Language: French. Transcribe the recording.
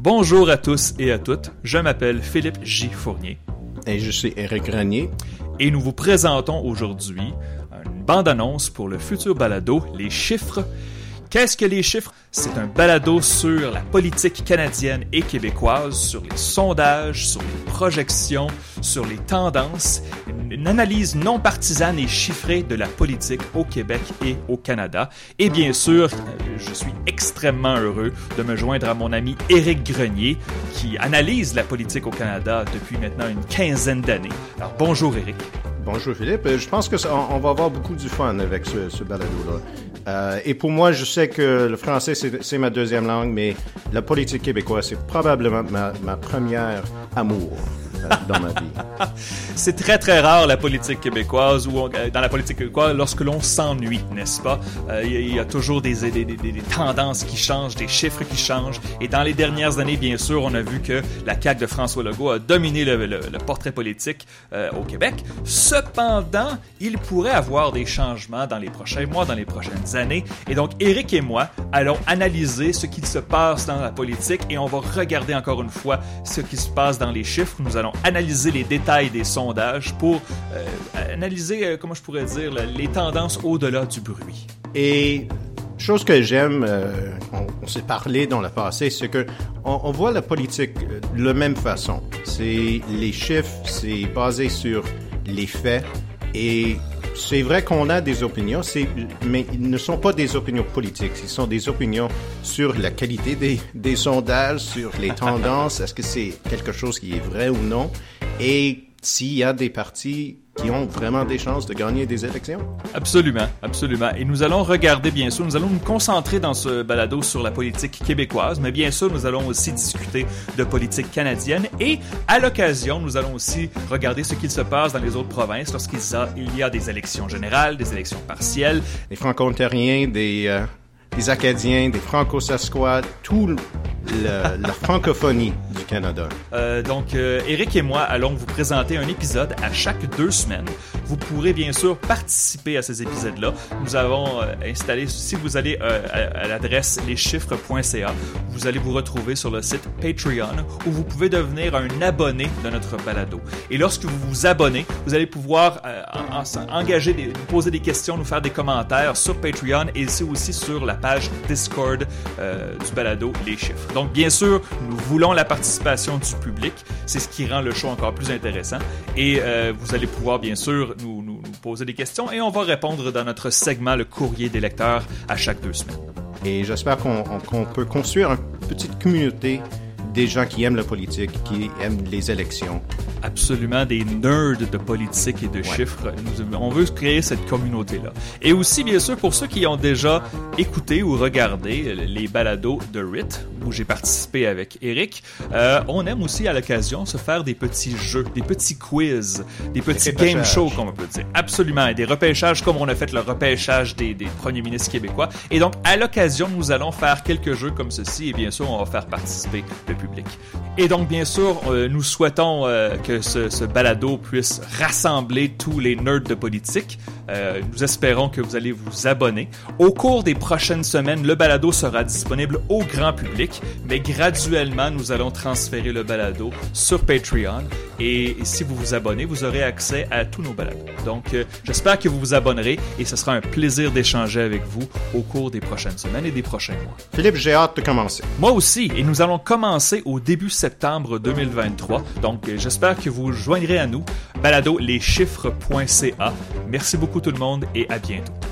Bonjour à tous et à toutes, je m'appelle Philippe J. Fournier. Et je suis Eric Grenier. Et nous vous présentons aujourd'hui une bande-annonce pour le futur balado Les chiffres Qu'est-ce que les chiffres? C'est un balado sur la politique canadienne et québécoise, sur les sondages, sur les projections, sur les tendances, une analyse non partisane et chiffrée de la politique au Québec et au Canada. Et bien sûr, je suis extrêmement heureux de me joindre à mon ami Éric Grenier, qui analyse la politique au Canada depuis maintenant une quinzaine d'années. Alors bonjour Éric. Bonjour Philippe. Euh, je pense que on va avoir beaucoup du fun avec ce, ce balado-là. Euh, et pour moi, je sais que le français, c'est ma deuxième langue, mais la politique québécoise, c'est probablement ma, ma première amour. Euh, dans ma vie. C'est très très rare la politique québécoise ou euh, dans la politique québécoise lorsque l'on s'ennuie, n'est-ce pas? Euh, Il y, a toujours des, tendances qui changent, des chiffres qui changent. Et dans les dernières années, bien sûr, on a vu que la CAQ de François Legault a dominé le, portrait politique euh, au Québec. Cependant, il pourrait avoir des changements dans les prochains mois, dans les prochaines années. Et donc, Eric et moi allons analyser ce qui se passe dans la politique et on va regarder encore une fois ce qui se passe dans les chiffres. Nous allons analyser les détails des sondages pour euh, analyser, euh, comment je pourrais dire, les tendances au-delà du bruit. Et chose que j'aime, euh, on, on s'est parlé dans le passé, c'est que on, on, voit la politique de la même façon. C'est les chiffres, c'est basé sur les faits et c'est vrai qu'on a des opinions, mais ils ne sont pas des opinions politiques, ce sont des opinions sur la qualité des, des sondages, sur les tendances, est-ce que c'est quelque chose qui est vrai ou non, et s'il y a des partis qui ont vraiment des chances de gagner des élections? Absolument, absolument. Et nous allons regarder, bien sûr, nous allons nous concentrer dans ce balado sur la politique québécoise, mais bien sûr, nous allons aussi discuter de politique canadienne et, à l'occasion, nous allons aussi regarder ce qu'il se passe dans les autres provinces lorsqu'il y a des élections générales, des élections partielles. Les franco-ontariens, des, euh, des Acadiens, des franco-sasquatch, tout le, la francophonie Canada. Euh, donc, euh, Eric et moi allons vous présenter un épisode à chaque deux semaines. Vous pourrez bien sûr participer à ces épisodes-là. Nous avons euh, installé, si vous allez euh, à, l'adresse leschiffres.ca, vous allez vous retrouver sur le site Patreon où vous pouvez devenir un abonné de notre balado. Et lorsque vous vous abonnez, vous allez pouvoir en, en, engager, des, nous poser des questions, nous faire des commentaires sur Patreon et c'est aussi sur la page Discord du balado Les Chiffres. Donc, bien sûr, nous voulons la participation du public. C'est ce qui rend le show encore plus intéressant. Et euh, vous allez pouvoir, bien sûr, nous, poser des questions et on va répondre dans notre segment, le courrier des lecteurs, à chaque deux semaines. Et j'espère qu'on qu peut construire une petite communauté des gens qui aiment la politique, qui aiment les élections. Absolument, des nerds de politique et de ouais. chiffres. Nous, on veut créer cette communauté-là. Et aussi, bien sûr, pour ceux qui ont déjà écouté ou regardé les balados de RIT, où j'ai participé avec Eric, euh, on aime aussi à l'occasion se faire des petits jeux, des petits quiz, des petits des game shows, comme on peut dire. Absolument, et des repêchages comme on a fait le repêchage des, des premiers ministres québécois. Et donc, à l'occasion, nous allons faire quelques jeux comme ceci, et bien sûr, on va faire participer le public. Et donc, bien sûr, euh, nous souhaitons euh, que ce, ce, balado puisse rassembler tous les nerds de politique. Euh, nous espérons que vous allez vous abonner. Au cours des prochaines semaines, le balado sera disponible au grand public, mais graduellement, nous allons transférer le balado sur Patreon. Et, si vous vous abonnez, vous aurez accès à tous nos balados. Donc, euh, j'espère que vous vous abonnerez et ce sera un plaisir d'échanger avec vous au cours des prochaines semaines et des prochains mois. Philippe, j'ai hâte de commencer. Moi aussi, et nous allons commencer au début septembre 2023. Donc, j'espère que vous joindrez à nous. Balado leschiffres.ca. Merci tout le monde et à bientôt.